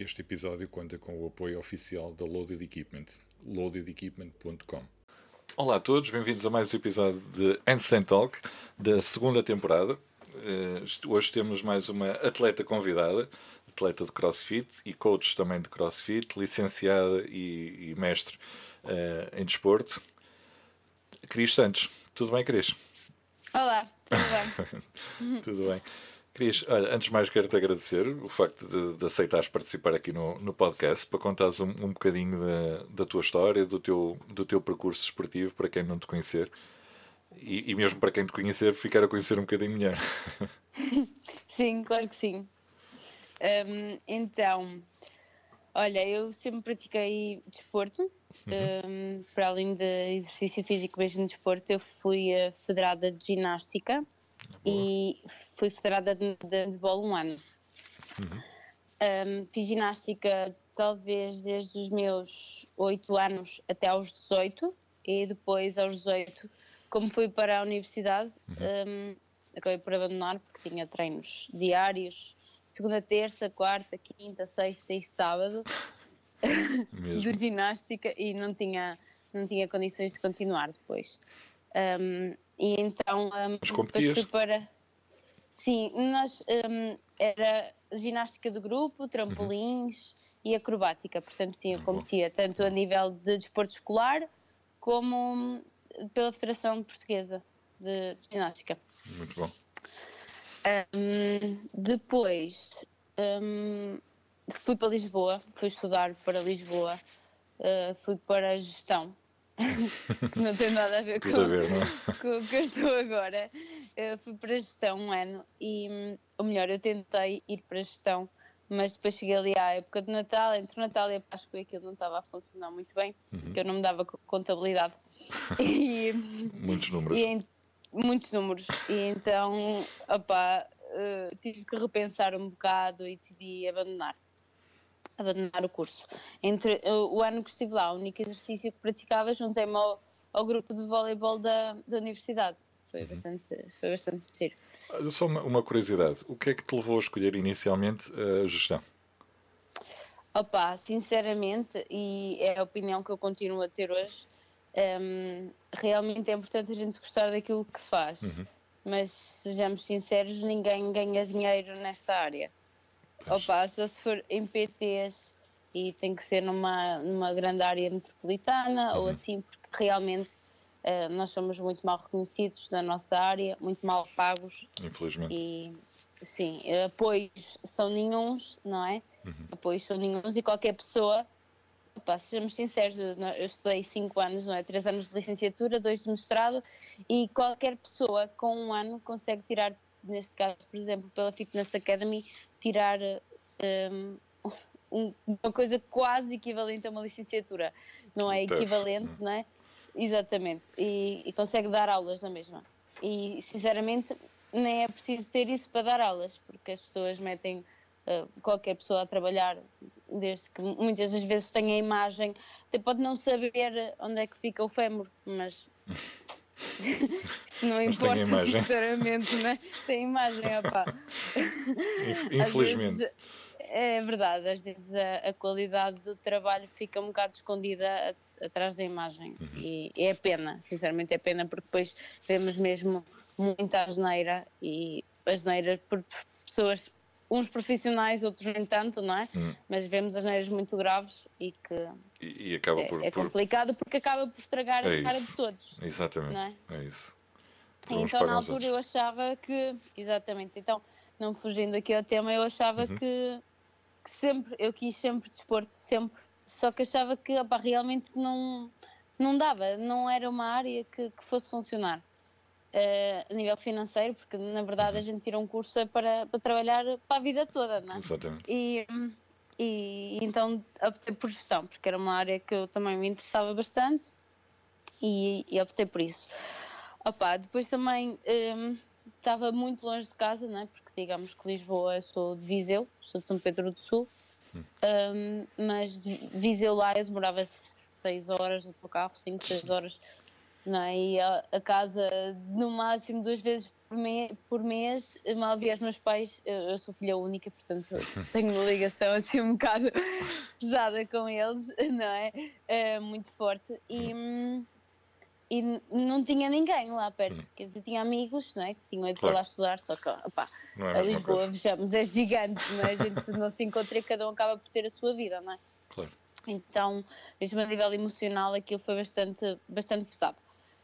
Este episódio conta com o apoio oficial da Loaded Equipment, loadedequipment.com. Olá a todos, bem-vindos a mais um episódio de Handstand Talk da segunda temporada. Uh, hoje temos mais uma atleta convidada, atleta de CrossFit e coach também de CrossFit, licenciada e, e mestre uh, em desporto. Cris Santos. Tudo bem, Cris? Olá, tudo bem? tudo bem. Cris, olha, antes de mais quero-te agradecer o facto de, de aceitares participar aqui no, no podcast para contares um, um bocadinho da, da tua história, do teu, do teu percurso esportivo, para quem não te conhecer. E, e mesmo para quem te conhecer, ficar a conhecer um bocadinho melhor. Sim, claro que sim. Um, então, olha, eu sempre pratiquei desporto. Uhum. Um, para além de exercício físico, mesmo de desporto, eu fui federada de ginástica Boa. e fui federada de, de handball um ano. Uhum. Um, fiz ginástica talvez desde os meus 8 anos até aos 18 e depois aos 18, como fui para a universidade, uhum. um, acabei por abandonar porque tinha treinos diários, segunda, terça, quarta, quinta, sexta e sábado de ginástica e não tinha, não tinha condições de continuar depois. Um, e então um, depois fui para Sim, nós um, era ginástica de grupo, trampolins uhum. e acrobática, portanto sim, eu competia tanto a nível de desporto escolar como pela Federação Portuguesa de, Ginástica. Muito bom. Um, depois um, fui para Lisboa, fui estudar para Lisboa, uh, fui para a gestão não tem nada a ver, com, a ver é? com, o que eu estou agora. Eu fui para a gestão um ano e, ou melhor, eu tentei ir para a gestão, mas depois cheguei ali à época de Natal, entre o Natal e a Páscoa, e aquilo não estava a funcionar muito bem, uhum. porque eu não me dava contabilidade. E, muitos números. E, muitos números. E então, opá, uh, tive que repensar um bocado e decidi abandonar abandonar o curso. Entre o ano que estive lá, o único exercício que praticava, juntei-me ao, ao grupo de voleibol da, da universidade. Foi uhum. bastante, foi bastante giro. Só uma, uma, curiosidade, o que é que te levou a escolher inicialmente a gestão? Opa, sinceramente, e é a opinião que eu continuo a ter hoje, um, realmente é importante a gente gostar daquilo que faz. Uhum. Mas, sejamos sinceros, ninguém ganha dinheiro nesta área. Opa, só se for em PTs e tem que ser numa, numa grande área metropolitana uhum. ou assim, porque realmente nós somos muito mal reconhecidos na nossa área, muito mal pagos. Infelizmente. E sim, apoios são nenhums, não é? Uhum. Apoios são nenhums e qualquer pessoa, opa, sejamos sinceros, eu estudei 5 anos, não é? 3 anos de licenciatura, 2 de mestrado e qualquer pessoa com um ano consegue tirar neste caso, por exemplo, pela Fitness Academy, tirar um, um, uma coisa quase equivalente a uma licenciatura. Não é equivalente, não é? Exatamente. E, e, consegue dar aulas na mesma. E, sinceramente, nem é preciso ter isso para dar aulas, porque as pessoas metem uh, qualquer pessoa a trabalhar, desde que muitas das vezes tenha a imagem, até pode não saber onde é que fica o fémur, mas não Mas importa, imagem. sinceramente, né? tem imagem, opá. Infelizmente. Vezes, é verdade, às vezes a, a, qualidade do trabalho fica um bocado escondida atrás da imagem uhum. e é pena, sinceramente é pena, porque depois vemos mesmo muita asneira e asneira por pessoas uns profissionais, outros nem tanto, não é? Hum. Mas vemos as neiras muito graves e que e, e acaba é, por, é complicado porque acaba por estragar é a cara de todos. Exatamente. É? é isso. então na altura eu achava que, exatamente, então não fugindo aqui ao tema, eu achava uhum. que, que, sempre, eu quis sempre desporto, sempre, só que achava que opa, realmente não, não dava, não era uma área que, que fosse funcionar. Uh, a nível financeiro, porque na verdade a gente tira um curso para, para trabalhar para a vida toda, não é? Exatamente. E, e então optei por gestão, porque era uma área que eu também me interessava bastante e, e optei por isso. Opa, depois também um, ehm, estava muito longe de casa, não é? Porque digamos que Lisboa, eu sou de Viseu, sou de São Pedro do Sul, um, ehm, mas de Viseu lá eu demorava 6 horas no carro, 5, 6 horas não é? E a, a, casa no máximo duas vezes por, me, por mês, mal vi os meus pais, eu, eu sou filha única, portanto tenho uma ligação assim um bocado pesada com eles, não é? é muito forte. E, e não tinha ninguém lá perto, quer dizer, tinha amigos, não é? Que tinham ido claro. para lá estudar, só que, é a Lisboa, vejamos, é gigante, não é? A gente não se encontra e cada um acaba por ter a sua vida, não é? Claro. Então, mesmo a nível emocional, aquilo foi bastante, bastante pesado.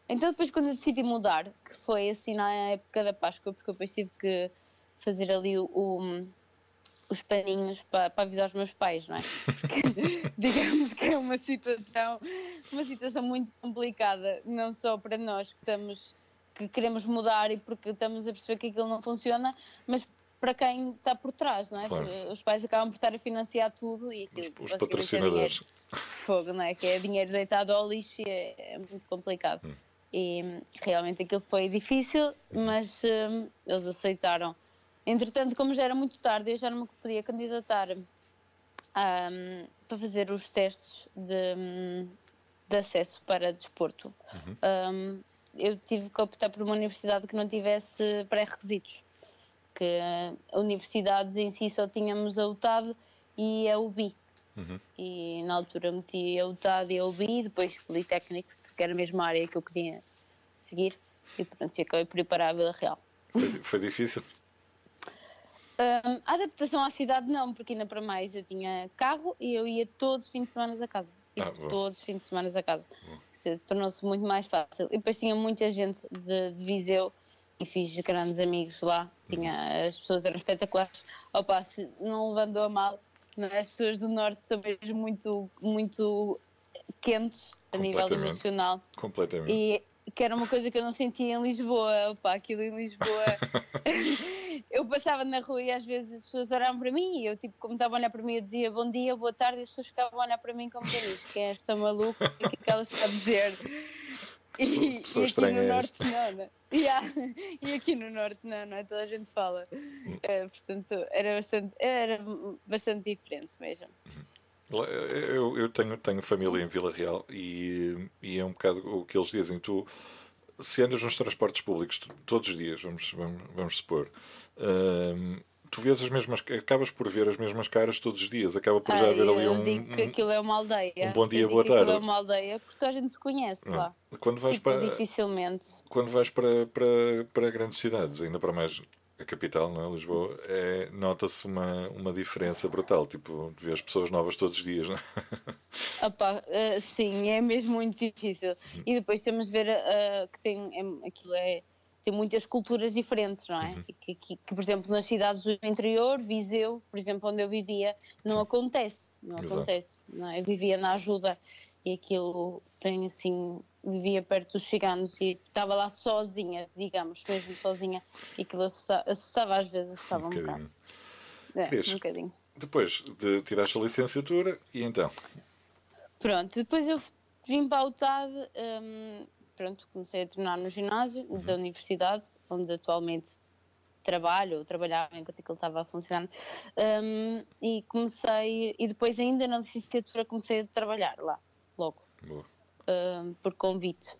Então depois quando eu decidi mudar, que foi assim na época da Páscoa, porque eu depois tive que fazer ali o, o os paninhos para, para, avisar os meus pais, não é? Porque, digamos que é uma situação, uma situação muito complicada, não só para nós que estamos, que queremos mudar e porque estamos a perceber que aquilo não funciona, mas para quem está por trás, não é? Claro. Os pais acabam por estar a financiar tudo e aquilo. Os, os patrocinadores. É fogo, não é? Que é dinheiro deitado ao lixo e é, é muito complicado. Hum. E realmente aquilo foi difícil, mas um, eles aceitaram. Entretanto, como já era muito tarde, eu já não me podia candidatar um, para fazer os testes de, de acesso para desporto. Uhum. Um, eu tive que optar por uma universidade que não tivesse pré-requisitos, que uh, universidades em si só tínhamos a UTAD e a UBI. Uhum. E na altura meti a UTAD e a UBI, depois Politécnico, porque era a mesma área que eu queria seguir e pronto, acabei por ir para a Vila Real. Foi, foi difícil? Um, a adaptação à cidade não, porque ainda para mais eu tinha carro e eu ia todos os fins de semana a casa. Ah, todos os fins de semana a casa. Tornou-se muito mais fácil. E depois tinha muita gente de, de Viseu e fiz grandes amigos lá. Tinha, uhum. As pessoas eram espetaculares. Opa, se não levando a mal, é? as pessoas do Norte são mesmo muito, muito quentes a nível emocional. Completamente. E que era uma coisa que eu não sentia em Lisboa. Opa, aquilo em Lisboa. eu passava na rua e às vezes as pessoas olhavam para mim e eu, tipo, como estava a olhar para mim, eu dizia bom dia, boa tarde, e as pessoas ficavam a olhar para mim como quem quem é esta maluca? O que é que ela está a dizer? E, e aqui no Norte não, não. Yeah. E aqui no Norte não, não é? Toda a gente fala. Uh, portanto, era bastante, era bastante diferente mesmo. Eu, eu tenho, tenho família em Vila Real e, e é um bocado o que eles dizem. Tu, se andas nos transportes públicos todos os dias, vamos, vamos, vamos supor, tu vês as mesmas, acabas por ver as mesmas caras todos os dias, acaba por já haver ali um. digo que aquilo é uma aldeia. Um bom dia, boa tarde. Aquilo é uma aldeia porque a gente se conhece lá. Quando vais tipo, para, dificilmente. Quando vais para, para, para grandes cidades, ainda para mais a capital, não é? Lisboa, é, nota-se uma, uma diferença brutal. Tipo, as pessoas novas todos os dias, não é? Opa, uh, sim, é mesmo muito difícil. E depois temos de ver uh, que tem, é, aquilo é, tem muitas culturas diferentes, não é? Uhum. Que, que, que, por exemplo, nas cidades do interior, Viseu, por exemplo, onde eu vivia, não sim. acontece. Não Exato. acontece. Não é? Eu vivia na ajuda e aquilo tem assim vivia perto dos ciganos e estava lá sozinha, digamos, mesmo sozinha, e aquilo assustava, assustava às vezes, assustava um, um bocado. É, um bocadinho. Depois de tirar a licenciatura, e então? Pronto, depois eu vim para a UTAD, um, pronto, comecei a treinar no ginásio uhum. da universidade, onde atualmente trabalho, ou trabalhava enquanto aquilo estava a funcionar, um, e comecei, e depois ainda na licenciatura comecei a trabalhar lá, logo. Uh, por convite.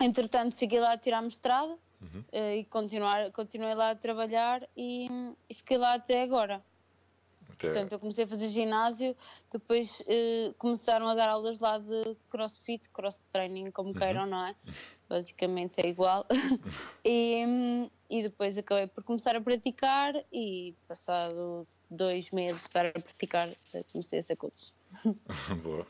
Entretanto, fiquei lá a tirar mestrado uhum. uh, e continuar, continuei lá a trabalhar e, e fiquei lá até agora. Portanto, eu comecei a fazer ginásio, depois uh, começaram a dar aulas lá de crossfit, cross training, como uhum. queiram, não é? Basicamente é igual. e, e depois acabei por começar a praticar e passado dois meses de estar a praticar, comecei a ser coach. Boa.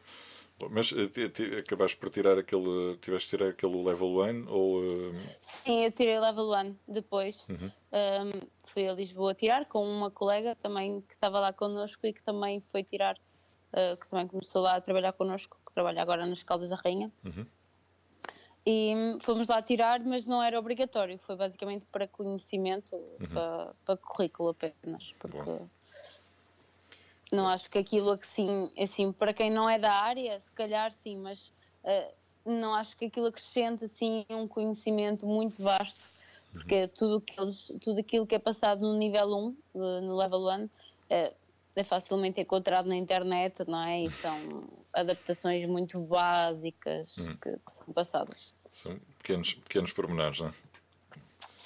Mas eh, acabaste por tirar aquele. Tiveste de tirar aquele level 1 ou. Uh... Sim, eu tirei level 1 depois. Uhum. Um, fui a Lisboa tirar com uma colega também que estava lá connosco e que também foi tirar, uh, que também começou lá a trabalhar connosco, que trabalha agora nas Caldas da Rainha. Uhum. E fomos lá tirar, mas não era obrigatório, foi basicamente para conhecimento, uhum. para, para currículo apenas. Porque. Bom não acho que aquilo assim, assim, para quem não é da área, se calhar sim, mas uh, não acho que aquilo acrescente assim um conhecimento muito vasto, porque uhum. tudo, que eles, tudo aquilo que é passado no nível 1, eh, no level 1, uh, eh, é facilmente encontrado na internet, não é? E são adaptações muito básicas uhum. que, que, são passadas. São pequenos, pequenos pormenores, não é?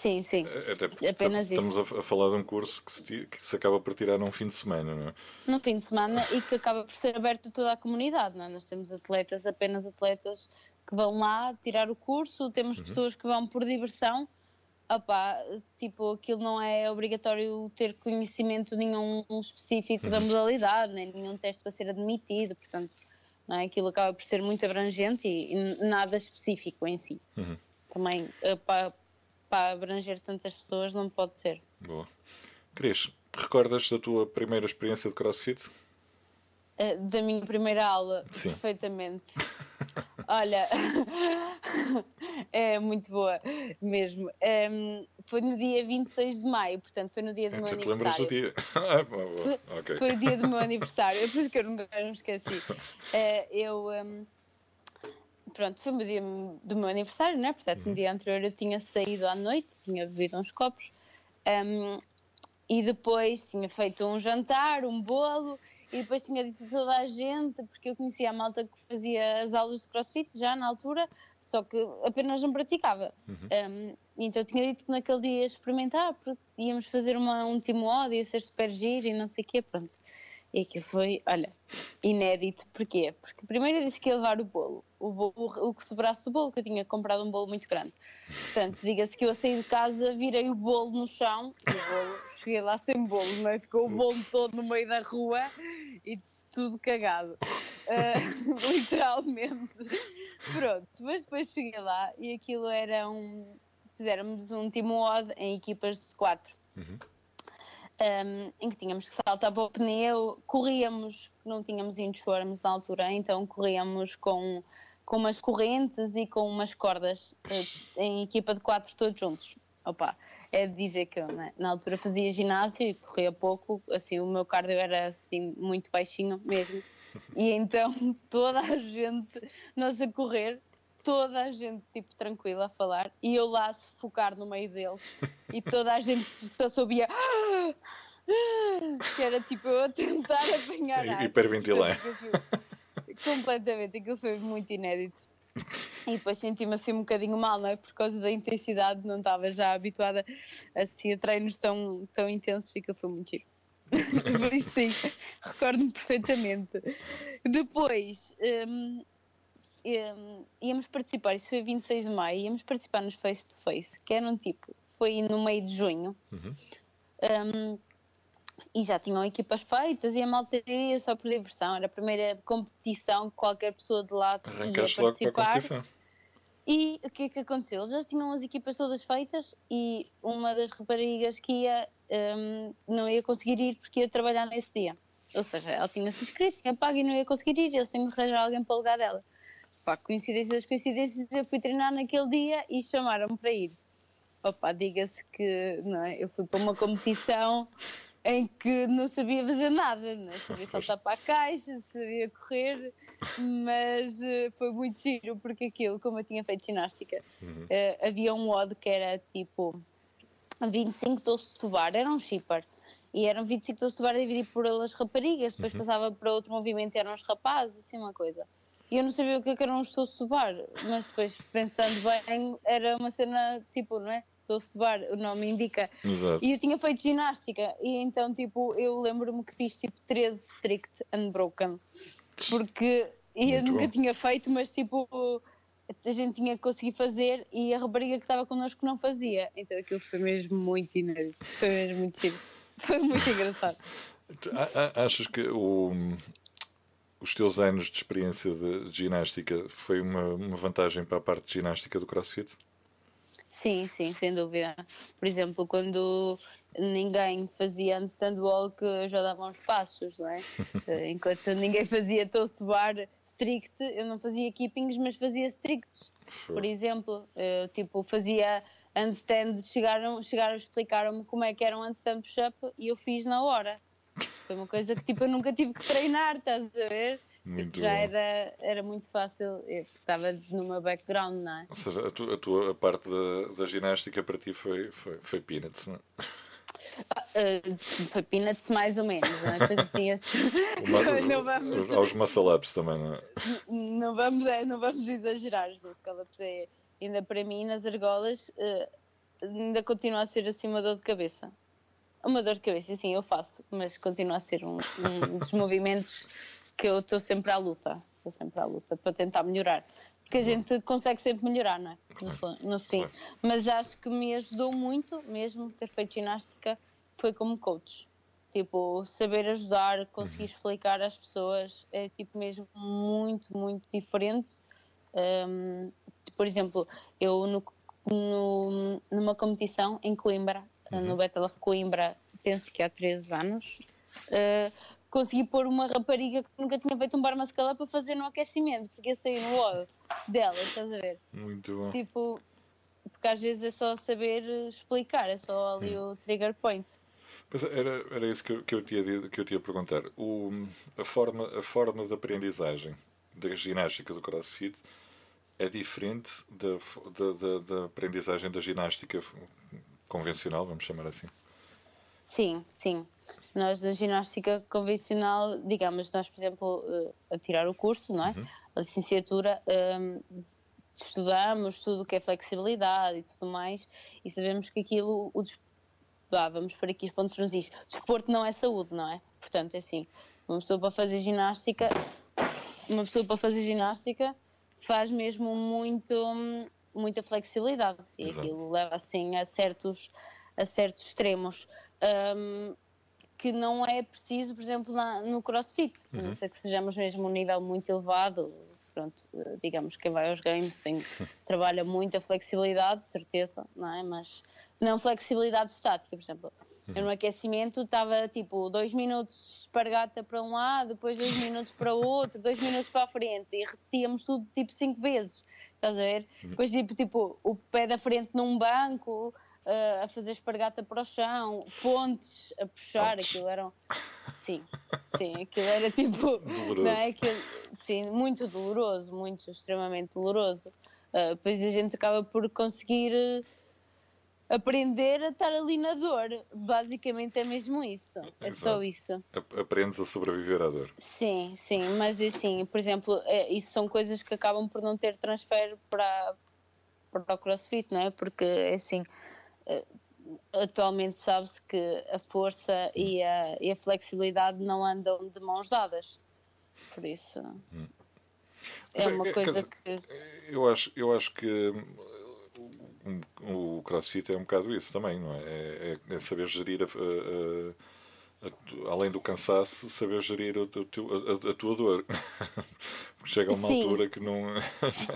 Sim, sim. Até Apenas estamos isso. a falar de um curso que se, que se acaba por tirar num fim de semana, não é? Num fim de semana e que acaba por ser aberto a toda a comunidade, não é? Nós temos atletas, apenas atletas que vão lá tirar o curso, temos uhum. pessoas que vão por diversão. Opa, tipo, aquilo não é obrigatório ter conhecimento nenhum específico uhum. da modalidade, nem nenhum teste para ser admitido, portanto, não é? aquilo acaba por ser muito abrangente e, e nada específico em si. Uhum. Também, para, para abranger tantas pessoas, não pode ser. Boa. Cris, recordas da tua primeira experiência de crossfit? Uh, da minha primeira aula, Sim. perfeitamente. Olha, é muito boa mesmo. Um, foi no dia 26 de maio, portanto, foi no dia do meu aniversário. lembras do dia? Ah, foi, okay. foi o dia do meu aniversário, é por isso que eu nunca me esqueci. Uh, eu. Um, pronto, foi o dia do meu aniversário, né? Portanto, uhum. no dia anterior eu tinha saído à noite, tinha bebido uns copos. Um, e depois tinha feito um jantar, um bolo e depois tinha dito a toda a gente, porque eu conhecia a malta que fazia as aulas de crossfit já na altura, só que apenas não praticava. Uhum. Um, então tinha dito que naquele dia ia experimentar, porque íamos fazer uma, um time odd, ia ser super giro e não sei o quê, pronto. E aquilo foi, olha, inédito. Porquê? Porque primeiro eu disse que ia levar o bolo. O, bolo, o que sobrasse do bolo, que eu tinha comprado um bolo muito grande. Portanto, diga-se que eu saí de casa, virei o bolo no chão, e o bolo, cheguei lá sem bolo, não é? Ficou o bolo todo no meio da rua e tudo cagado. Uh, literalmente. Pronto, mas depois cheguei lá e aquilo era um. Fizemos um team odd em equipas de quatro. Uhum um, em que tínhamos que saltar para o pneu, corríamos, não tínhamos insurance na altura, então corríamos com, com umas correntes e com umas cordas uh, em equipa de quatro todos juntos. Opa, é de dizer que eu né, na altura fazia ginásio e corria pouco, assim o meu cardio era assim, muito baixinho mesmo. E então toda a gente, nós a correr, toda a gente tipo tranquila a falar e eu lá a sufocar no meio deles e toda a gente só sabia que era tipo eu a tentar apanhar ar. Hiperventilar. Completamente, aquilo foi muito inédito. E depois senti-me assim um bocadinho mal, não é? Por causa da intensidade, não estava já habituada assim, a treinos tão, tão intensos e aquilo foi muito giro. Sim, recordo-me perfeitamente. Depois, um, um, íamos participar, isso foi 26 de maio, íamos participar nos face to face, que eram tipo, foi no meio de junho. Uhum. Um, e já tinham equipas feitas e a malta ia só por diversão. Era a primeira competição que qualquer pessoa de lá Arrancaste ia participar. E o que é que aconteceu? Eles já tinham as equipas todas feitas e uma das raparigas que ia um, não ia conseguir ir porque ia trabalhar nesse dia. Ou seja, ela tinha-se inscrito, tinha pago e não ia conseguir ir. Eles tinham que arranjar alguém para o lugar dela. Pá, coincidências das coincidências, eu fui treinar naquele dia e chamaram-me para ir. Opa, diga-se que não é? eu fui para uma competição em que não sabia fazer nada, não é? sabia saltar para a caixa, sabia correr, mas uh, foi muito giro porque aquilo, como eu tinha feito ginástica, uhum. uh, havia um odd que era tipo 25 doce de tovar, era um shipper. E eram 25 doce de tovar dividido por elas raparigas, depois uhum. passava para outro movimento eram os rapazes, assim uma coisa. E eu não sabia o que, é que os doce de tovar, mas depois pensando bem, era uma cena tipo, não é? Doce Bar, o nome indica. Exato. E eu tinha feito ginástica, e então, tipo, eu lembro-me que fiz tipo 13 strict unbroken, porque eu nunca bom. tinha feito, mas tipo, a gente tinha que conseguir fazer e a rapariga que estava connosco não fazia. Então aquilo foi mesmo muito inédito, foi mesmo muito chido. Foi muito engraçado. Achas que o, os teus anos de experiência de ginástica foi uma, uma vantagem para a parte de ginástica do CrossFit? Sim, sim, sem dúvida. Por exemplo, quando ninguém fazia handstand walk, eu já dava uns passos, não é? Eh, enquanto ninguém fazia toast bar strict, eu não fazia keepings, mas fazia stricts. Por exemplo, eu, tipo, fazia handstand, chegaram, chegaram explicaram-me como é que era um handstand push-up e eu fiz na hora. Foi uma coisa que tipo, eu nunca tive que treinar, estás a ver? Muito já era, era muito fácil, estava no meu background, não é? Ou seja, a, tu, a tua a parte da, da ginástica para ti foi, foi, foi peanuts, não é? Uh, foi peanuts mais ou menos, não é? Depois assim, Uma, não vamos, aos muscle ups também, não é? Não vamos, é, não vamos exagerar, é, ainda para mim nas argolas, uh, ainda continua a ser assim uma dor de cabeça. Uma dor de cabeça, sim, eu faço, mas continua a ser um, um dos movimentos que eu estou sempre à luta. Estou sempre à luta para tentar melhorar. Porque a gente consegue sempre melhorar, não é? No, no fim. Mas acho que me ajudou muito, mesmo ter feito ginástica, foi como coach. Tipo, saber ajudar, conseguir uhum. explicar às pessoas é tipo mesmo muito, muito diferente. Um, por exemplo, eu no, no, numa competição em Coimbra, uhum. no of Coimbra, penso que há três anos, uh, consegui pôr uma rapariga que nunca tinha feito um bar mascala para fazer no aquecimento, porque eu saí no óleo dela, estás a ver? Muito bom. Tipo, porque às vezes é só saber explicar, é só ali hum. o trigger point. Era, era isso que eu, que eu, tinha, que eu tinha a perguntar. O, a, forma, a forma de aprendizagem da ginástica do crossfit é diferente da, da, da, da aprendizagem da ginástica convencional, vamos chamar assim? Sim, sim. Nós da ginástica convencional, digamos, nós, por exemplo, eh, a tirar o curso, não é? Uhum. A licenciatura, um, estudamos tudo o que é flexibilidade e tudo mais, e sabemos que aquilo, o, ah, vamos por aqui os pontos nos is. Desporto não é saúde, não é? Portanto, é assim, uma pessoa para fazer ginástica, uma pessoa para fazer ginástica faz mesmo muito, muita flexibilidade e Exato. aquilo leva assim a certos, a certos extremos. Um, que não é preciso, por exemplo, na, no crossfit, uhum. não ser que sejamos mesmo um nível muito elevado, pronto, digamos, quem vai aos games tem, trabalha muito a flexibilidade, de certeza, não é? Mas não flexibilidade estática, por exemplo. Eu no aquecimento estava tipo dois minutos de espargata para um lado, depois dois minutos para o outro, dois minutos para a frente e repetíamos tudo tipo cinco vezes, estás a ver? Depois tipo, tipo o pé da frente num banco, uh, a fazer espargata para o chão, pontes a puxar, aquilo eram. Sim, sim, aquilo era tipo. Doloroso. Não é? aquilo, sim, muito doloroso, muito, extremamente doloroso. Uh, depois a gente acaba por conseguir. Uh, aprender a estar ali na dor. Basicamente é mesmo isso. É Exato. só isso. Aprendes a sobreviver à dor. Sim, sim, mas assim, por exemplo, é, isso são coisas que acabam por não ter transfer para, para o crossfit, não é? Porque assim. Eh, atualmente sabe-se que a força e a, e a, flexibilidade não andam de mãos dadas. Por isso. Hum. É uma coisa que. Eu acho, eu acho que o crossfit é um bocado isso também, não é? É, é, é saber gerir, a, a, a, além do cansaço, saber gerir a, tua dor. Porque chega a uma Sim. altura que não.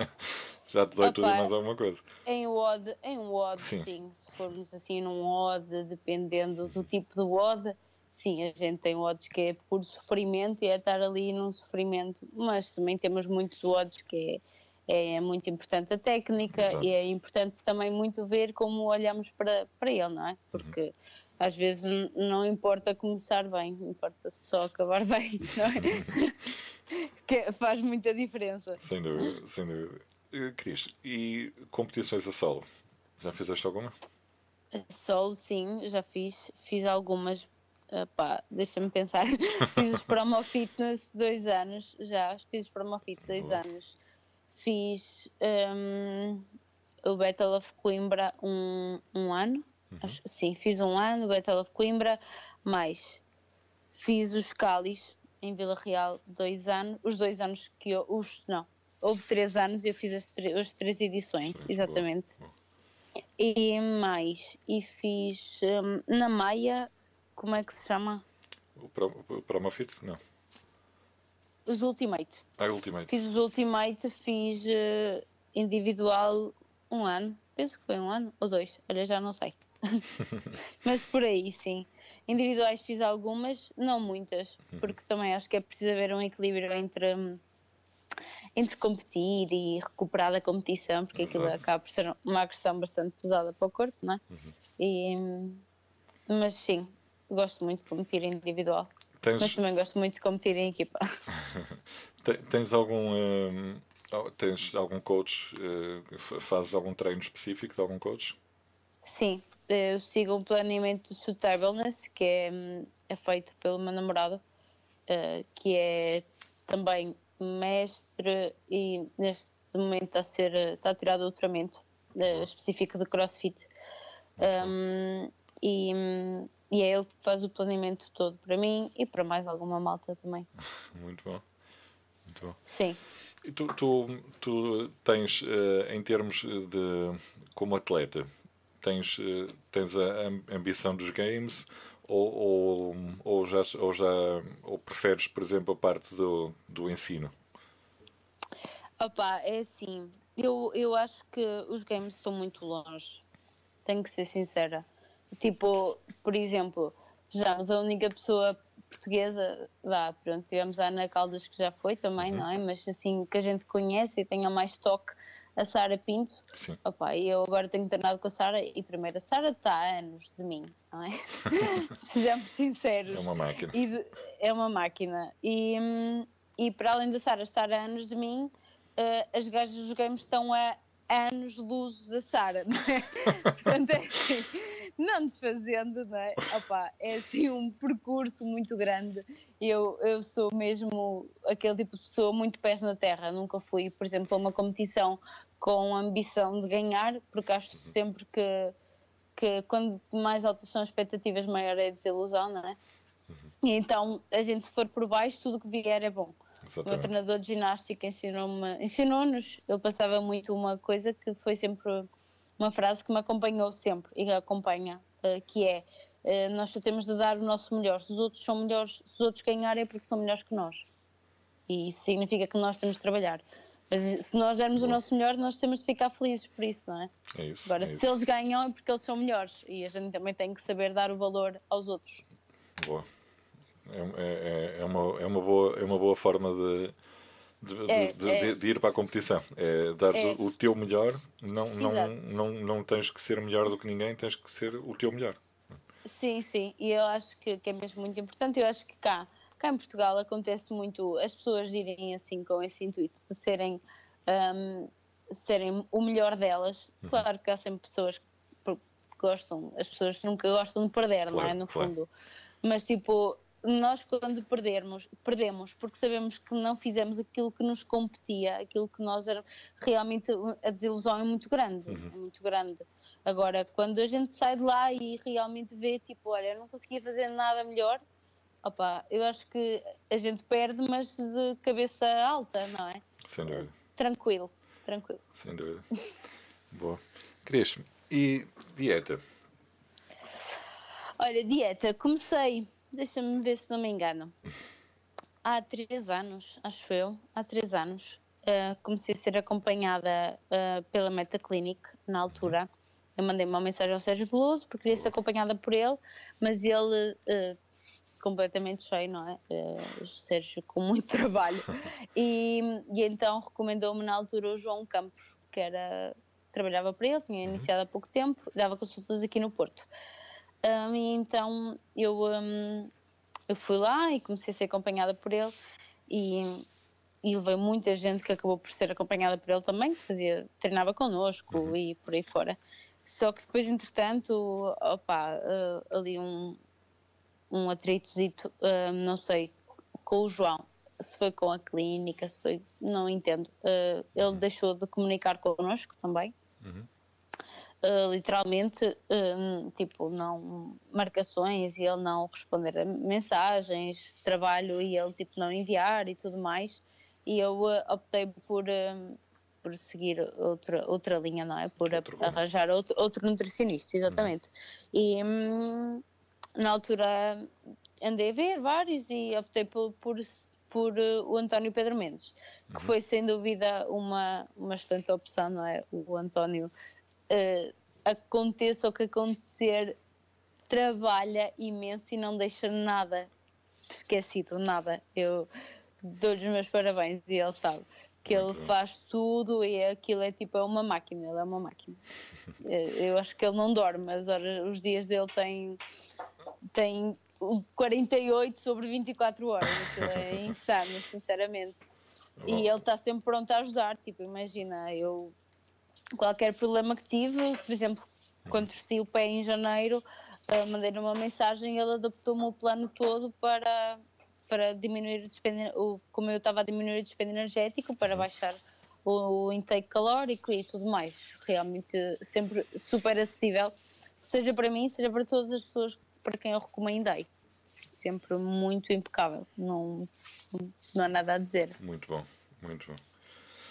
já te dói tudo e mais alguma coisa. Em WOD, em WOD sim. sim. Se formos assim num WOD, dependendo do tipo de WOD, sim, a gente tem WODs que é por sofrimento e é estar ali num sofrimento, mas também temos muitos WODs que é é muito importante a técnica Exato. e é importante também muito ver como olhamos para, para ele, não é? Porque uhum. às vezes não importa começar bem, importa só acabar bem, não é? que faz muita diferença. Sem dúvida, sem dúvida. Uh, Cris, e competições a solo? Já fizeste alguma? A solo, sim, já fiz. Fiz algumas. Pá, deixa-me pensar. fiz os Promo Fitness dois anos já. Fiz os Promo Fit dois Boa. anos fiz um, o Battle of Coimbra um, um ano. Uhum. Acho, sim, fiz um ano, o Battle of Coimbra, mais fiz os Calis em Vila Real dois anos, os dois anos que eu, os, não, houve três anos e eu fiz as, as três edições, sim, exatamente. Boa. E mais, e fiz um, na Maia, como é que se chama? O Promofit? Não. Os Ultimate. Ah, Ultimate. Fiz os Ultimate, fiz uh, individual um ano. Penso que foi um ano ou dois. Olha, já não sei. Mas por aí, sim. Individuais fiz algumas, não muitas, uhum. porque também acho que é preciso haver um equilíbrio entre, entre competir e recuperar da competição, porque Exato. aquilo acaba por ser uma agressão bastante pesada para o corpo, não é? Uhum. E, mas sim, gosto muito de competir individual. Tens... Mas também gosto muito de competir em equipa. tens algum. Um, tens algum coach? Uh, fazes algum treino específico de algum coach? Sim, eu sigo um planeamento de suitableness que é, é feito pelo meu namorado, uh, que é também mestre e neste momento está a ser está a tirar doutoramento uh, específico de CrossFit. Um, e, e é ele que faz o planeamento todo para mim e para mais alguma malta também. Muito bom. Muito bom. Sim. E tu, tu, tu tens, uh, em termos de. como atleta, tens, uh, tens a ambição dos games ou, ou, ou, já, ou já ou preferes, por exemplo, a parte do, do ensino? Opa, é assim. Eu, eu acho que os games estão muito longe. Tenho que ser sincera. Tipo, por exemplo, vejamos, a única pessoa portuguesa, vá, pronto, tivemos a Ana Caldas que já foi também, uhum. não é? Mas assim, que a gente conhece e tenha mais toque, a Sara Pinto. Sim. Opa, e eu agora tenho treinado com a Sara e primeiro, a Sara está a anos de mim, não é? Sejamos sinceros. É uma máquina. De, é uma máquina. E, e para além da Sara estar a anos de mim, uh, as gajas dos games estão a anos-luz da Sara, não é? Portanto, é assim não desfazendo, não é? Opa, é assim um percurso muito grande. Eu, eu sou mesmo aquele tipo de pessoa muito pés na terra. Nunca fui, por exemplo, a uma competição com ambição de ganhar, porque acho sempre que, que quando mais altas são as expectativas, maior é a desilusão, não é? E então, a gente, se for por baixo, tudo que vier é bom. Exatamente. O meu treinador de ginástica ensinou-nos, ensinou ele passava muito uma coisa que foi sempre uma frase que me acompanhou sempre e acompanha, uh, que é uh, nós só temos de dar o nosso melhor. Se os outros são melhores, se os outros ganharem é porque são melhores que nós. E isso significa que nós temos de trabalhar. Mas se nós dermos Boa. o nosso melhor, nós temos de ficar felizes por isso, não é? É isso. Agora, é se isso. eles ganham é porque eles são melhores e a gente também tem que saber dar o valor aos outros. Boa. É, é, é, é uma, é, uma, boa, é uma boa forma de, de, é, de, é. de, ir para a competição. É dar é. o teu melhor, não, não, não, não tens que ser melhor do que ninguém, tens que ser o teu melhor. Sim, sim, e eu acho que, que é mesmo muito importante. Eu acho que cá, cá em Portugal acontece muito as pessoas irem assim com esse intuito de serem, um, serem o melhor delas. Uhum. Claro que há sempre pessoas que gostam, as pessoas nunca gostam de perder, claro, não é? No claro. fundo. Mas tipo, nós quando perdermos, perdemos porque sabemos que não fizemos aquilo que nos competia, aquilo que nós era realmente a desilusão é muito grande, uhum. é muito grande. Agora, quando a gente sai de lá e realmente vê, tipo, olha, eu não conseguia fazer nada melhor, opa, eu acho que a gente perde, mas de cabeça alta, não é? Sem dúvida. Tranquilo, tranquilo. Sem dúvida. Boa. Cris, e dieta? Olha, dieta, comecei Deixa-me ver se não me engano. Há três anos, acho eu, há três anos, uh, comecei a ser acompanhada uh, pela Meta Clinic na altura. Eu mandei uma mensagem ao Sérgio Veloso porque queria ser acompanhada por ele, mas ele uh, completamente cheio, não é? Uh, Sérgio com muito trabalho. E, e então recomendou-me na altura o João Campos, que era trabalhava para ele, tinha iniciado há pouco tempo, dava consultas aqui no Porto. Um, e então eu, um, eu fui lá e comecei a ser acompanhada por ele e, e levei muita gente que acabou por ser acompanhada por ele também, que fazia, treinava connosco uhum. e por aí fora. Só que depois, entretanto, opa, uh, ali um, um atritozito, uh, não sei, com o João, se foi com a clínica, se foi, não entendo. Uh, ele deixou de comunicar connosco também. Uhum uh, literalmente, uh, tipo, não marcações e ele não responder a mensagens, trabalho e ele, tipo, não enviar e tudo mais. E eu uh, optei por, por seguir outra, outra linha, não é? Por outro arranjar outro, outro nutricionista, exatamente. E hum, na altura andei a ver vários e optei por, por por uh, o António Pedro Mendes, que uhum. foi sem dúvida uma, uma excelente opção, não é? O António uh, aconteça o que acontecer, trabalha imenso e não deixa nada esquecido, nada. Eu dou-lhe os meus parabéns e ele sabe que ele faz tudo e aquilo é tipo é uma máquina, ele é uma máquina. Eh, eu acho que ele não dorme, as horas, os dias dele têm, têm 48 sobre 24 horas, é insano, sinceramente. E ele está sempre pronto a ajudar, tipo, imagina, eu qualquer problema que tive, por exemplo, quando torci o pé em janeiro, uh, mandei-lhe uma mensagem e ele adaptou-me o plano todo para, para diminuir o despende, o, como eu estava a diminuir o despende energético, para uhum. baixar o, o intake calórico e tudo mais. Realmente sempre super acessível. seja para mim, seja para todas as pessoas para quem eu recomendei. Sempre muito impecável, não, não há nada a dizer. Muito bom, muito bom.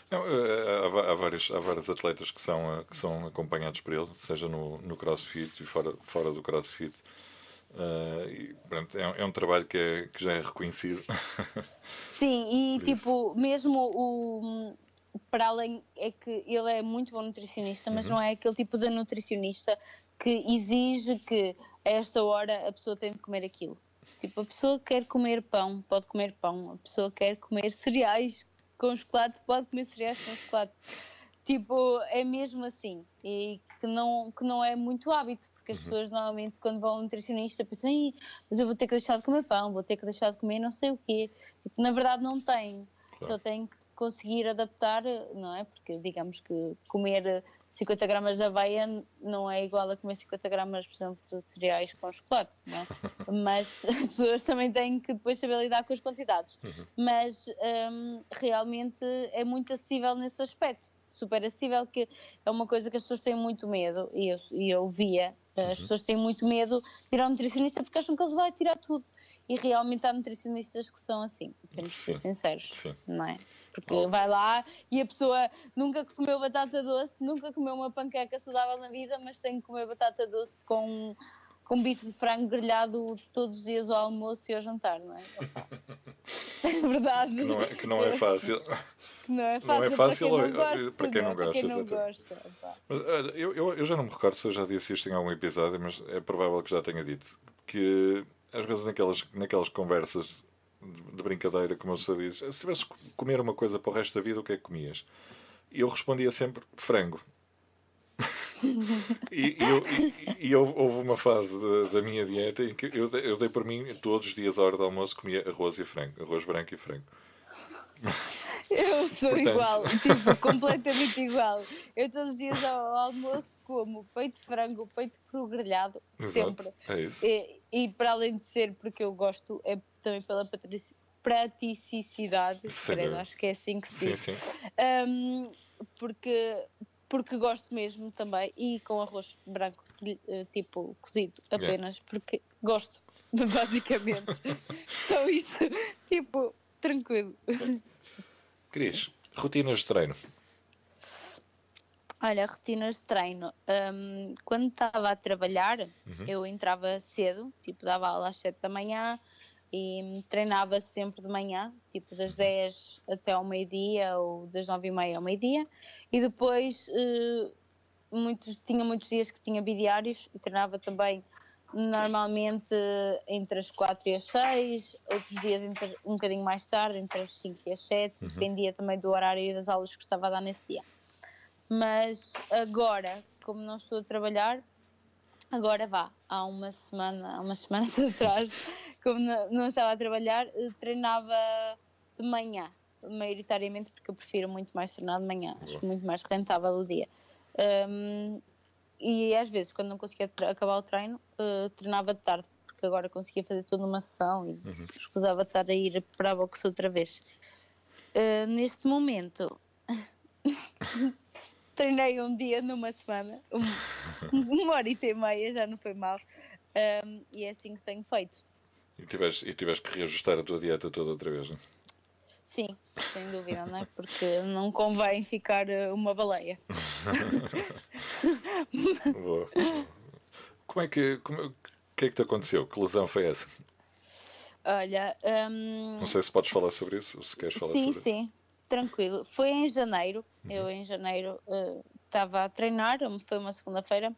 Não, eh, há, há, vários, há vários atletas que são, que são acompanhados por ele, seja no, no crossfit e fora, fora do crossfit. Uh, e, pronto, é, é, um trabalho que, é, que já é reconhecido. Sim, e tipo, mesmo o. Para além, é que ele é muito bom nutricionista, mas uhum. não é aquele tipo de nutricionista que exige que a esta hora a pessoa tem de comer aquilo. Tipo, a pessoa quer comer pão, pode comer pão. A pessoa quer comer cereais com chocolate, pode comer cereais com chocolate. Tipo, é mesmo assim. E que não, que não é muito hábito, porque as uhum. pessoas normalmente quando vão ao nutricionista pensam, mas eu vou ter que deixar de comer pão, vou ter que deixar de comer não sei o quê. Tipo, na verdade não tem. Claro. Só tem que conseguir adaptar, não é? Porque digamos que comer 50 gramas de aveia não é igual a comer 50 gramas, por exemplo, de cereais com chocolate, não é? Mas as pessoas também têm que depois saber lidar com as quantidades. Uhum. Mas um, realmente é muito acessível nesse aspecto. Super acessível, que é uma coisa que as pessoas têm muito medo, e eu, e eu via, as uhum. pessoas têm muito medo de ir ao nutricionista porque acham que eles vão tirar tudo e realmente há nutricionistas que são assim, temos que ser sinceros, Sim. não é? Porque oh. vai lá e a pessoa nunca comeu batata doce, nunca comeu uma panqueca saudável na vida, mas tem que comer batata doce com, com bife de frango grelhado todos os dias ao almoço e ao jantar, não é? é verdade. Que não é, que não é fácil. Não é fácil, não é fácil para quem não gosta. Para quem não gosta, mas, eu, eu, eu já não me recordo se eu já disse isto em algum episódio, mas é provável que já tenha dito que às vezes naquelas, naquelas conversas de brincadeira, como você diz, se tivesse que comer uma coisa para o resto da vida, o que é que comias? E eu respondia sempre frango. e, e, e, houve uma fase da, da, minha dieta em que eu, eu dei por mim todos os dias à hora do almoço comia arroz e frango, arroz branco e frango. Eu sou Portanto... igual, tipo, completamente igual. Eu todos os dias ao almoço como peito de frango, peito de cru grelhado, Exato. sempre. É isso. E, e, para além de ser porque eu gosto, é também pela praticidade, credo, acho que é assim que se diz. Sim, sim. Um, porque, porque gosto mesmo também, e com arroz branco, eh, tipo cozido, apenas yeah. porque gosto, basicamente. Só isso, tipo, tranquilo. Cris, rotinas de treino. Olha, rotinas de treino. Um, quando estava a trabalhar, uhum. eu entrava cedo, tipo, dava aula às 7 da manhã e treinava sempre de manhã, tipo das 10 uhum. até ao meio-dia ou das 9 e meia ao meio-dia. E depois, uh, muitos, tinha muitos dias que tinha bidiários e treinava também normalmente entre as 4 e as 6, outros dias entre, um bocadinho mais tarde, entre as 5 e as 7, uhum. dependia também do horário e das aulas que estava a dar nesse dia. Mas agora, como não estou a trabalhar, agora vá, há uma semana, há umas semanas atrás, como não, não estava a trabalhar, eh, treinava de manhã, maioritariamente porque eu prefiro muito mais treinar de manhã, acho muito mais rentável o dia. Um, e às vezes, quando não conseguia acabar o treino, uh, treinava de tarde, porque agora conseguia fazer tudo numa sessão e uhum. escusava estar a ir para a boxe outra vez. Uh, neste momento, treinei um dia numa semana, um, uma hora e meia, já não foi mal, um, e é assim que tenho feito. E tiveste, e tiveste que reajustar a tua dieta toda outra vez, não é? Sim, sem dúvida, não é? Porque não convém ficar eh, uma baleia. Boa. Como é que. Como, o que é que te aconteceu? Que lesão foi essa? Olha. Um... Não sei se podes falar sobre isso, se queres falar sim, sobre sim, isso. Sim, tranquilo. Foi em janeiro. Uhum. Eu, em janeiro, uh, estava a treinar, foi uma segunda-feira.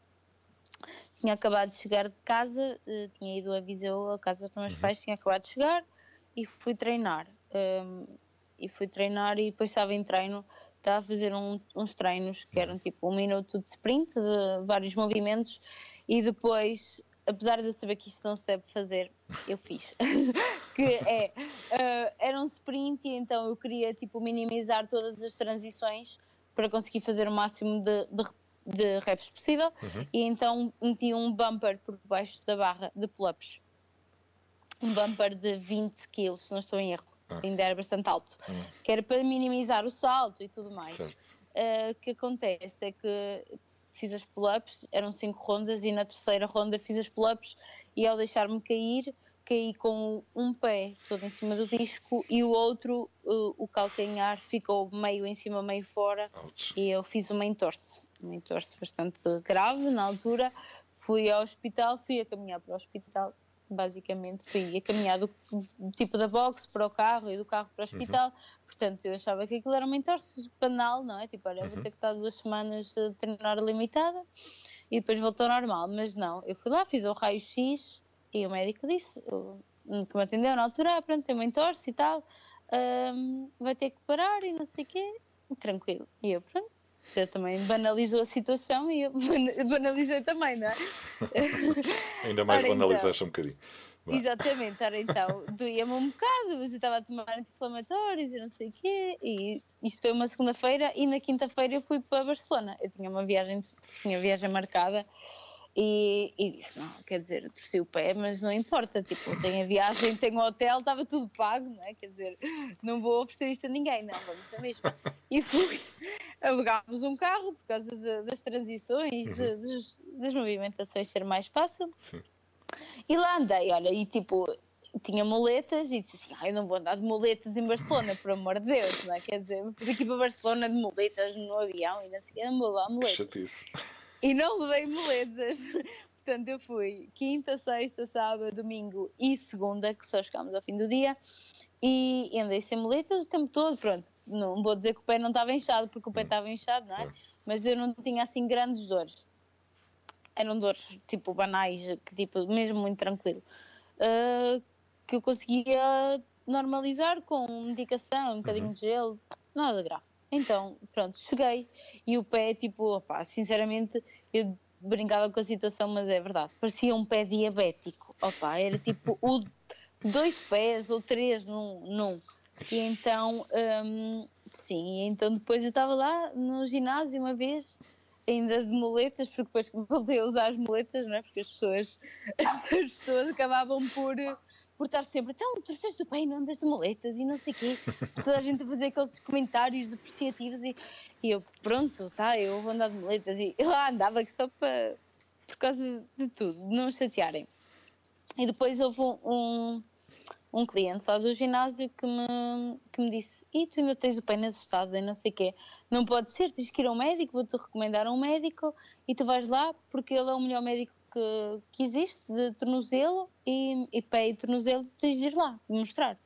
Tinha acabado de chegar de casa, uh, tinha ido a Viseu, a casa dos meus uhum. pais, tinha acabado de chegar e fui treinar um, e fui treinar e depois estava em treino, estava a fazer um, uns treinos que eram tipo um minuto de sprint, de vários movimentos e depois, apesar de eu saber que isto não se deve fazer, eu fiz. que é, uh, era um sprint e então eu queria tipo minimizar todas as transições para conseguir fazer o máximo de, de de reps possível uhum. e então meti um bumper por baixo da barra de pull-ups. Um bumper de 20 kg, se não estou em erro ah. ainda era bastante alto, hum. que era para minimizar o salto e tudo mais. O uh, que acontece é que fiz as pull-ups, eram cinco rondas e na terceira ronda fiz as pull-ups e ao deixar-me cair, caí com um pé todo em cima do disco e o outro, o, o calcanhar, ficou meio em cima, meio fora Ouch. e eu fiz uma entorse, uma entorse bastante grave na altura. Fui ao hospital, fui a caminhar para o hospital, basicamente fui a caminhar do, tipo da box para o carro e do carro para o hospital. Portanto, eu achava que aquilo era uma entorse banal, não é? Tipo, olha, vou ter que estar duas semanas a treinar limitada e depois voltou ao normal. Mas não, eu fui lá, fiz o raio-x e o médico disse, que me atendeu na altura, ah, pronto, tem uma entorse e tal, hum, vai ter que parar e não sei o quê, tranquilo. E eu, pronto, eu também banalizou a situação e eu ban- banalizei também, não é? Ainda mais Ora, então. banalizaste um bocadinho. Vá. Exatamente, ora então, doía-me um bocado, mas eu estava a tomar anti-inflamatórios e não sei o quê, e isto foi uma segunda-feira e na quinta-feira eu fui para Barcelona. Eu tinha uma viagem, tinha viagem marcada e, e disse, não, quer dizer, eu torci o pé, mas não importa, tipo, tenho a viagem, tenho o hotel, estava tudo pago, não é? Quer dizer, não vou oferecer isto a ninguém, não, vamos na mesma. E fui, alugámos um carro por causa de- das transições, de- dos- das movimentações ser mais fácil. Sim. E lá andei, olha, e tipo, tinha muletas e disse assim: ah, eu não vou andar de muletas em Barcelona, por amor de Deus, não é? Quer dizer, vou aqui para Barcelona de muletas no avião e não sei o quê, não vou Que muletas. chatice. E não levei muletas. Portanto, eu fui quinta, sexta, sábado, domingo e segunda, que só chegámos ao fim do dia, e andei sem muletas o tempo todo. Pronto, não vou dizer que o pé não estava inchado, porque o pé estava inchado, não é? Mas eu não tinha assim grandes dores. Eram dores tipo banais, que tipo, mesmo muito tranquilo. Ah, que eu conseguia normalizar com medicação, um bocadinho de gelo, nada grave. Então, pronto, cheguei e o pé, tipo, opá, sinceramente, eu brincava com a situação, mas é verdade, parecia um pé diabético, opá, era tipo o dois pés ou três num. num. E então, hum, sim, então depois eu estava lá no ginásio uma vez, ainda de muletas, porque depois voltei a usar as muletas, não é? Porque as pessoas, as pessoas acabavam por, por estar sempre, então, trouxeste o pé e não andas de muletas e não sei o quê. Toda a gente a fazer aqueles comentários apreciativos e, e eu, pronto, tá, eu vou andar de muletas. E eu lá andava só para, por causa de tudo, de não chatearem. E depois houve um, um, um cliente lá do ginásio que me, que me disse: E tu ainda tens o pé nesse estado e não sei o quê. Não pode ser, tens que ir ao médico, vou-te recomendar um médico e tu vais lá porque ele é o melhor médico que, que existe de tornozelo e, e pé e tornozelo, tens de ir lá mostrar.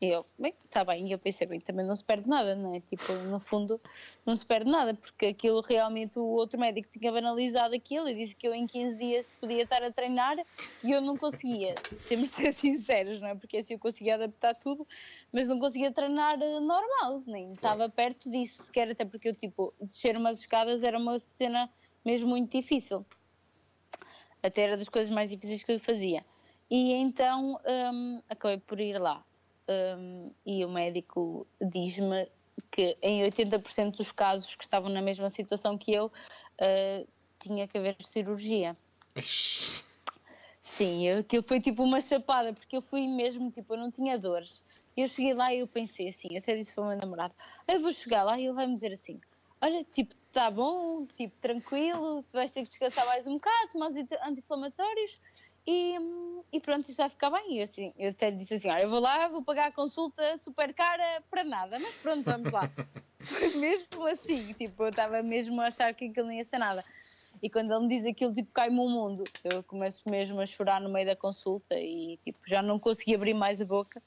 E eu, bem, está bem. E eu pensei, bem, também não se perde nada, não é? Tipo, no fundo, não se perde nada, porque aquilo realmente o outro médico tinha banalizado aquilo e disse que eu em 15 dias podia estar a treinar e eu não conseguia. Temos de ser sinceros, não é? Porque assim eu conseguia adaptar tudo, mas não conseguia treinar eh, normal, nem estava perto disso sequer, até porque eu, tipo, descer umas escadas era uma cena mesmo muito difícil. Até era das coisas mais difíceis que eu fazia. E então hum, acabei por ir lá. Hum, e o médico diz-me que em 80% dos casos que estavam na mesma situação que eu, eh, tinha que haver cirurgia. Sim, eu- aquilo foi tipo uma chapada, porque eu fui mesmo, tipo, eu não tinha dores. Eu cheguei lá e eu pensei assim, eu até disse para o meu namorado, "Ah, eu vou chegar lá e ele vai me dizer assim, olha, tipo, tá bom, tipo, tranquilo, vais ter que descansar mais um bocado, anti- anti-inflamatórios e, e pronto, isso vai ficar bem. E eu, assim, eu até disse assim, olha, eu vou lá, vou pagar a consulta super cara para nada, mas pronto, vamos lá. Mesmo assim, tipo, eu estava mesmo a achar que aquilo não ia ser nada. E quando ele me diz aquilo, tipo, cai-me o mundo. Eu começo mesmo a chorar no meio da consulta e, tipo, já não consegui abrir mais a boca.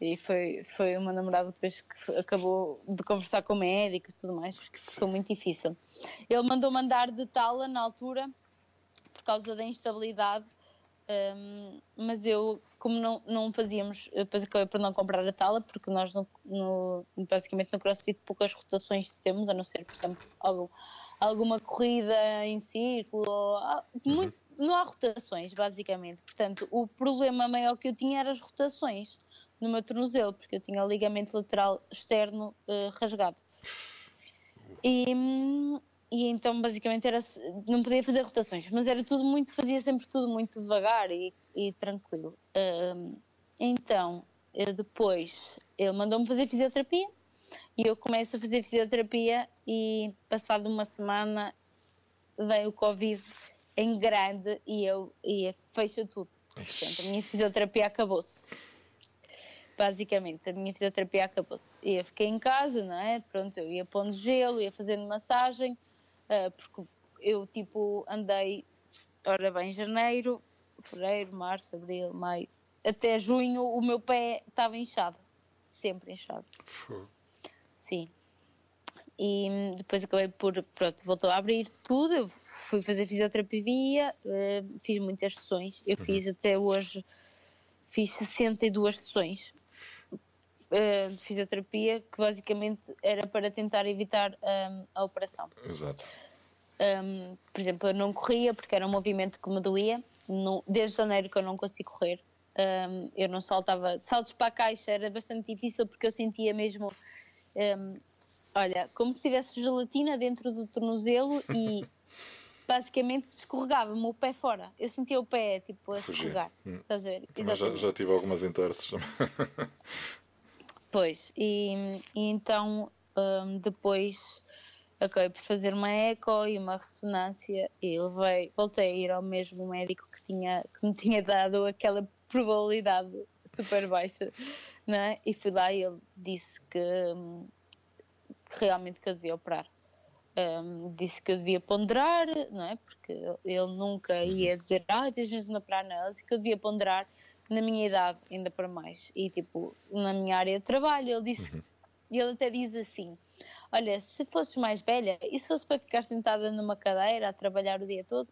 E foi, foi uma namorada depois que acabou de conversar com o médico e tudo mais. porque Ficou muito difícil. Ele mandou mandar de tala na altura, por causa da instabilidade. Hum, mas eu, como não, não fazíamos, depois acabei por não comprar a tala, porque nós, no, no- basicamente, no CrossFit, poucas rotações temos, a não ser, por exemplo, algum, alguma corrida em círculo, ou, ah, muito- não há rotações, basicamente. Portanto, o problema maior que eu tinha era as rotações no meu tornozelo, porque eu tinha o ligamento lateral externo eh, rasgado. E, hum, e então, basicamente, era, não podia fazer rotações, mas era tudo muito, fazia sempre tudo muito devagar e, e tranquilo. Hum, então, eu depois, ele mandou-me fazer fisioterapia e eu começo a fazer fisioterapia e passado uma semana vem o Covid em grande e eu e fecha tudo. Portanto, a minha fisioterapia acabou-se. Basicamente, a minha fisioterapia acabou-se. E eu fiquei em casa, não é? Pronto, eu ia pondo gelo, ia fazendo massagem, uh, porque eu, tipo, andei, ora bem, janeiro, fevereiro, março, abril, maio, até junho o meu pé estava inchado. Sempre inchado. Sim. E depois acabei por, pronto, voltou a abrir tudo, eu fui fazer fisioterapia, uh, fiz muitas sessões, eu uhum. fiz até hoje, fiz 62 sessões de fisioterapia, que basicamente era para tentar evitar um, a operação. Exato. Um, por exemplo, eu não corria porque era um movimento que me doía, desde janeiro que eu não consigo correr, um, eu não saltava, saltos para a caixa era bastante difícil porque eu sentia mesmo olha, como se tivesse gelatina dentro do tornozelo e basicamente escorregava-me o pé fora. Eu sentia o pé tipo a escorregar. Hum. Estás a ver? Já, já tive algumas entorses. pois, e, e então um, depois acabei por fazer uma eco e uma ressonância e levei, voltei a ir ao mesmo médico que, tinha, que me tinha dado aquela probabilidade super baixa, né? e fui lá e ele disse que hum, que realmente que eu devia operar. Um, disse que eu devia ponderar, não é? Porque ele nunca ia dizer, ah, tens mesmo de operar, não. Ele disse que eu devia ponderar na minha idade, ainda para mais. E tipo, na minha área de trabalho, ele disse, uhum. ele até diz assim: Olha, se fosses mais velha e se fosse para ficar sentada numa cadeira a trabalhar o dia todo,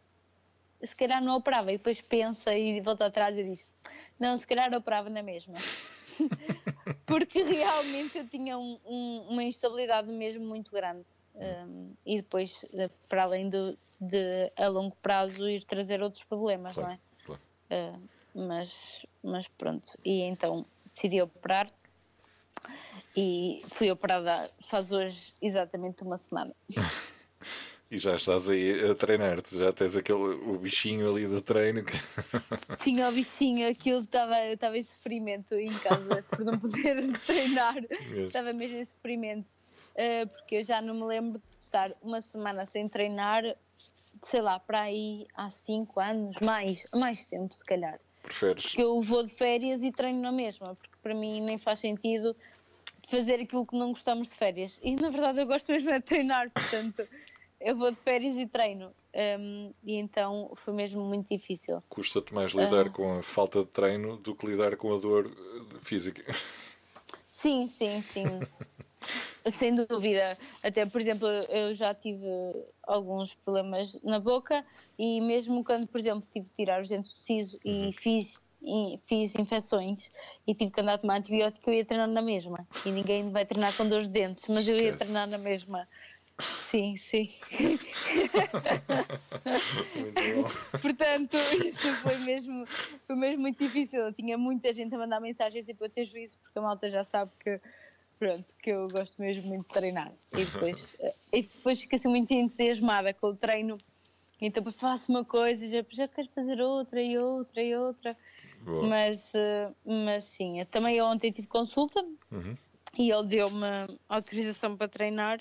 se calhar não operava. E depois pensa e volta atrás e diz: Não, se calhar operava na mesma. porque realmente eu tinha um, um, uma instabilidade mesmo muito grande. Um, e depois, para além do, de a longo prazo, ir trazer outros problemas, claro, não é? Claro. Uh, mas, mas pronto, e então decidi operar e fui operada faz hoje exatamente uma semana. E já estás aí a treinar-te, já tens aquele o bichinho ali do treino. Que... Tinha o bichinho, aquilo estava, eu estava em sofrimento em casa por não poder treinar, mesmo. estava mesmo em sofrimento, uh, porque eu já não me lembro de estar uma semana sem treinar, sei lá, para aí há 5 anos, mais, mais tempo se calhar. Preferes? Porque eu vou de férias e treino na mesma, porque para mim nem faz sentido fazer aquilo que não gostamos de férias. E na verdade eu gosto mesmo de treinar, portanto eu vou de férias e treino. Um, e então foi mesmo muito difícil. Custa-te mais lidar uh, com a falta de treino do que lidar com a dor física. Sim, sim, sim. Sem dúvida. Até, por exemplo, eu já tive alguns problemas na boca e mesmo quando, por exemplo, tive de tirar os dentes do siso uhum. e fiz fiz infecções e tive que andar a tomar antibiótico, eu ia treinar na mesma. E ninguém vai treinar com de dentes, mas eu ia treinar na mesma. Sim, sim. Portanto, isto foi mesmo, foi mesmo muito difícil. Eu tinha muita gente a mandar mensagens tipo, eu ter juízo, porque a malta já sabe que, pronto, que eu gosto mesmo muito de treinar. E depois, e depois fico assim muito entusiasmada com o treino. Então faço uma coisa e já, já quero fazer outra e outra e outra. Mas, mas sim, eu também ontem tive consulta uhum. e ele deu-me autorização para treinar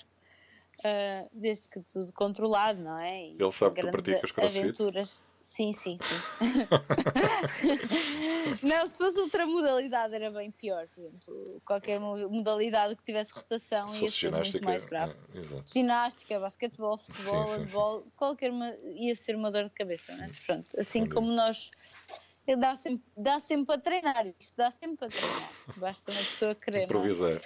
uh, desde que tudo controlado, não é? E Ele sabe que tu praticas crossfit? Aventuras. Sim, sim, sim. não, se fosse outra modalidade era bem pior. Por exemplo, qualquer modalidade que tivesse rotação ia ser muito mais grave. É, ginástica, basquetebol, futebol, handball, qualquer uma ia ser uma dor de cabeça. Mas pronto, assim como nós dá sempre, dá sempre para treinar isto, dá sempre para treinar. Basta uma pessoa querer. É? Improvisar.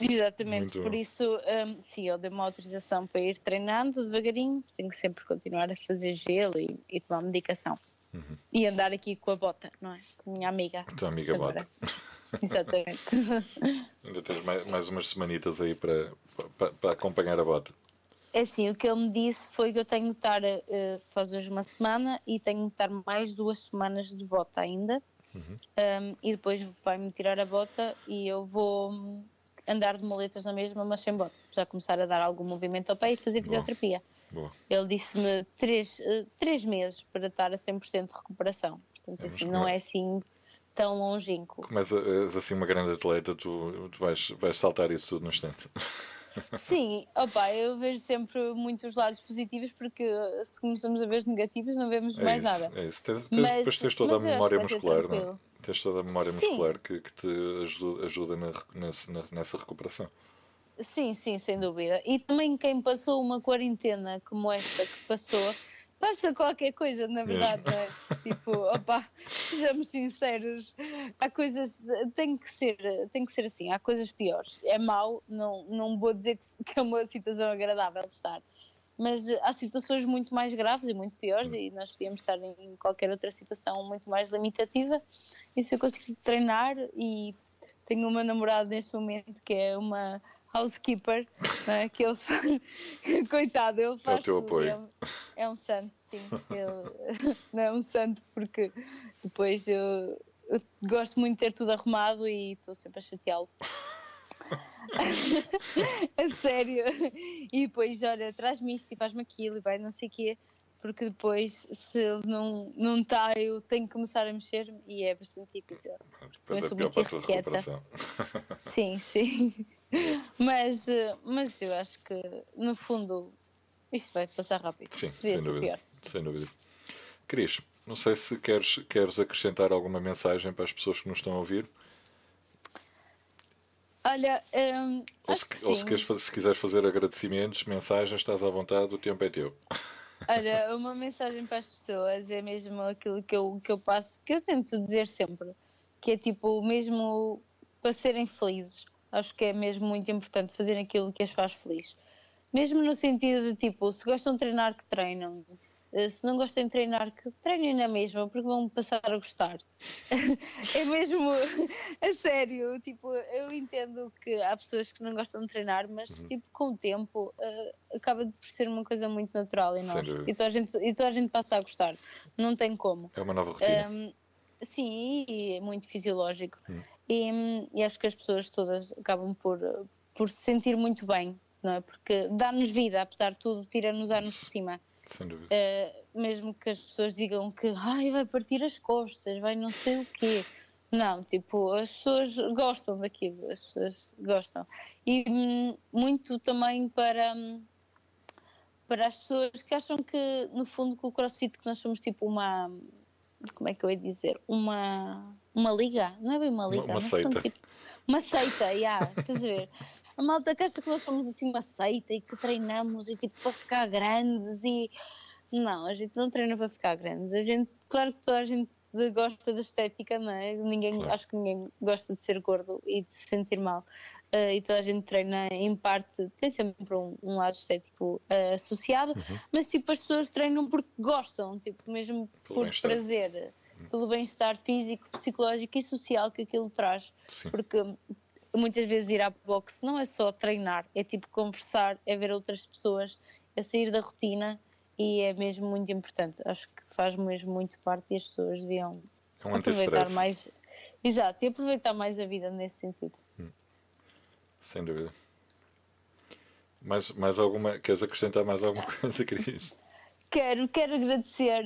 Exatamente, Muito por bom. isso, um, sim, eu dei uma autorização para ir treinando devagarinho, tenho que sempre continuar a fazer gelo e, e tomar medicação. Uhum. E andar aqui com a bota, não é? Com a minha amiga. A tua amiga bota. Exatamente. Ainda tens mais, mais umas semanitas aí para, para, para, acompanhar a bota. É assim, o que ele me disse foi que eu tenho que estar, uh, faz hoje uma semana, e tenho que estar mais duas semanas de bota ainda. Uhum. Um, e depois vai-me tirar a bota e eu vou andar de moletas na mesma, mas sem bota. Já começar a dar algum movimento ao pé e fazer fisioterapia. Boa. Ele disse-me três, uh, três meses para estar a 100% de recuperação. Portanto, é, assim, não é assim tão longínquo. Começa, és assim uma grande atleta, tu, tu vais, vais saltar isso tudo no instante. Sim, opa, eu vejo sempre muitos lados positivos porque se começamos a ver os negativos não vemos É mais isso, nada. é isso. Tens, tens- Mas- depois tens toda a memória muscular, não é? Tens toda a memória Sim. muscular que, que te ajuda, ajuda na, na- nessa recuperação. Sim, sim, sem dúvida. E também quem passou uma quarentena como esta que passou, passa qualquer coisa, na verdade, não é? Tipo, opá, sejamos sinceros, há coisas, tem que ser, tem que ser assim, há coisas piores. É mau, não, não vou dizer que, que é uma situação agradável de estar, mas há situações muito mais graves e muito piores e nós podíamos estar em qualquer outra situação muito mais limitativa. E se eu conseguir treinar e tenho uma namorada neste momento que é uma housekeeper, não é? que ele faz, coitado, ele faz teu tudo, apoio. É, um, é um santo, sim. Ele não é um santo porque depois eu, eu gosto muito de ter tudo arrumado e estou sempre a chateá-lo. a sério. E depois, olha, traz-me isto e faz-me aquilo e vai não sei o quê. Porque depois, se ele não não está, eu tenho que começar a mexer e é bastante difícil. Depois é sou pior para a tua recuperação. Sim, sim. Mas, eh, mas eu acho que, no fundo, isto vai passar rápido. Sim, Podia sem dúvida. pior. Sem dúvida. Cris, não sei se queres, queres acrescentar alguma mensagem para as pessoas que nos estão a ouvir. Olha, hum, Ou, se, ou se, queres, se quiseres fazer agradecimentos, mensagens, estás à vontade, o tempo é teu. Olha, uma mensagem para as pessoas é mesmo aquilo que eu, que eu passo, que eu tento dizer sempre, que é tipo, mesmo para serem felizes, acho que é mesmo muito importante fazer aquilo que as faz feliz. Mesmo no sentido de tipo, se gostam de treinar, que treinam. Eh, Se não gostam de treinar, que treinem na mesma, porque vão passar a gostar. é mesmo, a sério, tipo, eu entendo que há pessoas que não gostam de treinar, mas Uhum. tipo, com o tempo eh, acaba de ser uma coisa muito natural em Sem nós. E toda, a gente, e toda a gente passa a gostar. Não tem como. É uma nova rotina. Um, sim, e é muito fisiológico. Hum. E, e acho que as pessoas todas acabam por, por se sentir muito bem, não é? Porque dá-nos vida, apesar de tudo, tira-nos anos de cima. Sem dúvida. Uh, mesmo que as pessoas digam que ai, vai partir as costas, vai não sei o quê. Não, tipo, as pessoas gostam daquilo, as pessoas gostam. E muito também para, para as pessoas que acham que, no fundo, com o CrossFit que nós somos tipo uma. Como é que eu ia dizer? Uma, uma liga? Não é bem uma liga. uma somos, seita. tipo, uma seita, yeah, estás a ver? A malta que acha que nós somos assim uma seita e que treinamos e tipo para ficar grandes e. Não, a gente não treina para ficar grandes. A gente, claro que toda a gente gosta da estética, não é? Ninguém, Claro. Acho que ninguém gosta de ser gordo e de se sentir mal. Eh, e toda a gente treina em parte, tem sempre um, um lado estético eh, associado, Uhum. mas tipo as pessoas treinam porque gostam, tipo mesmo Pelo por prazer, pelo bem-estar físico, psicológico e social que aquilo traz Sim. porque muitas vezes ir à boxe não é só treinar, é tipo conversar, é ver outras pessoas, é sair da rotina e é mesmo muito importante. Acho que faz mesmo muito parte e as pessoas deviam É um aproveitar mais. Exato, e aproveitar mais a vida nesse sentido. Sem dúvida. Mais, mais alguma. Queres acrescentar mais alguma coisa, Cris? Quero, quero agradecer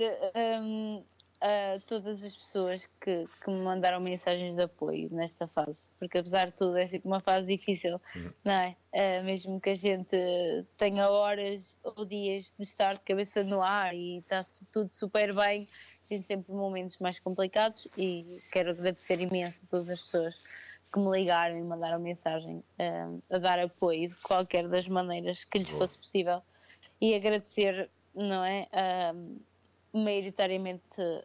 hum, a todas as pessoas que, que me mandaram mensagens de apoio nesta fase, porque apesar de tudo é sempre uma fase difícil, não é? Ah, mesmo que a gente tenha horas ou dias de estar de cabeça no ar e está tudo super bem, tem sempre momentos mais complicados e quero agradecer imenso a todas as pessoas que me ligaram e mandaram mensagem hum, a dar apoio de qualquer das maneiras que lhes Boa. fosse possível e agradecer, não é? ahm, maioritariamente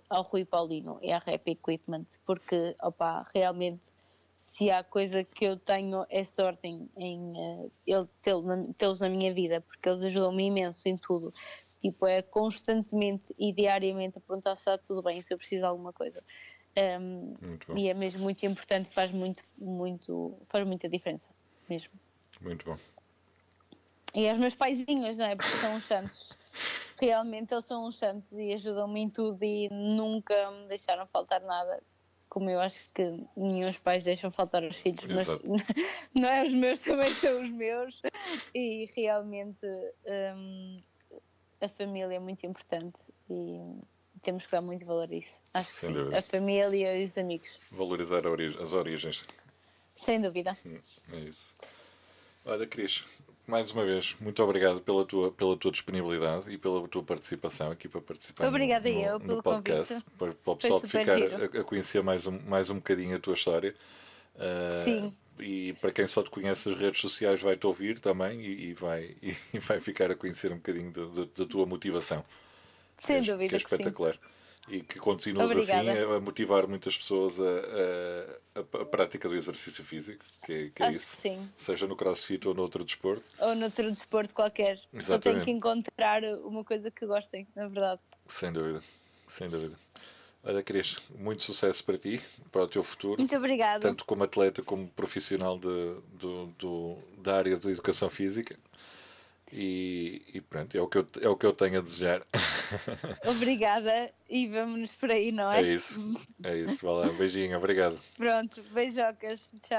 ao Rui Paulino e à Rap Equipment, porque, opa, realmente, se há coisa que eu tenho é sorte em, em na- tê-los na minha vida, porque eles ajudam-me imenso em tudo. Tipo, é constantemente e diariamente a perguntar se está tudo bem, se eu preciso de alguma coisa. Muito bom. e é mesmo muito importante, faz muito, muito, faz muita diferença, mesmo. Muito bom. E aos meus paizinhos, não é? Porque são uns santos. Realmente eles são uns santos e ajudam-me em tudo e nunca me deixaram faltar nada. Como eu acho que nenhum dos pais deixam faltar os filhos, mas não é os meus, também são os meus. E realmente hum, a família é muito importante e temos que dar muito valor a isso. Acho que Sem sim. dúvida. A família e os amigos, Valorizar as origens. sem dúvida. É isso. Olha, Cris, mais uma vez, muito obrigado pela tua, pela tua disponibilidade e pela tua participação aqui para participar Obrigada no, eu no, pelo podcast, convite. para, para o pessoal ficar a, a conhecer mais um, mais um bocadinho a tua história. Uh, Sim. E para quem só te conhece nas redes sociais vai-te ouvir também e, e vai, e, vai ficar a conhecer um bocadinho da- da- da tua motivação. Sem que é, dúvida que é que sim. E que continuas Obrigada. assim a, motivar muitas pessoas a, a, a- prática do exercício físico, que é, que é Acho isso. que sim. Seja no crossfit ou noutro desporto. Ou noutro desporto qualquer. Só tenho Exatamente. que encontrar uma coisa que gostem, na verdade. Sem dúvida. Sem dúvida. Olha, Cris, muito sucesso para ti, para o teu futuro, Muito obrigada. tanto como atleta como profissional de, do, do- da área da educação física. E, e pronto, é o, que eu, é o que eu tenho a desejar. Obrigada e vamos por aí, não é? É isso. É isso. Vai lá. Um beijinho. Obrigado. Pronto, beijocas. Tchau.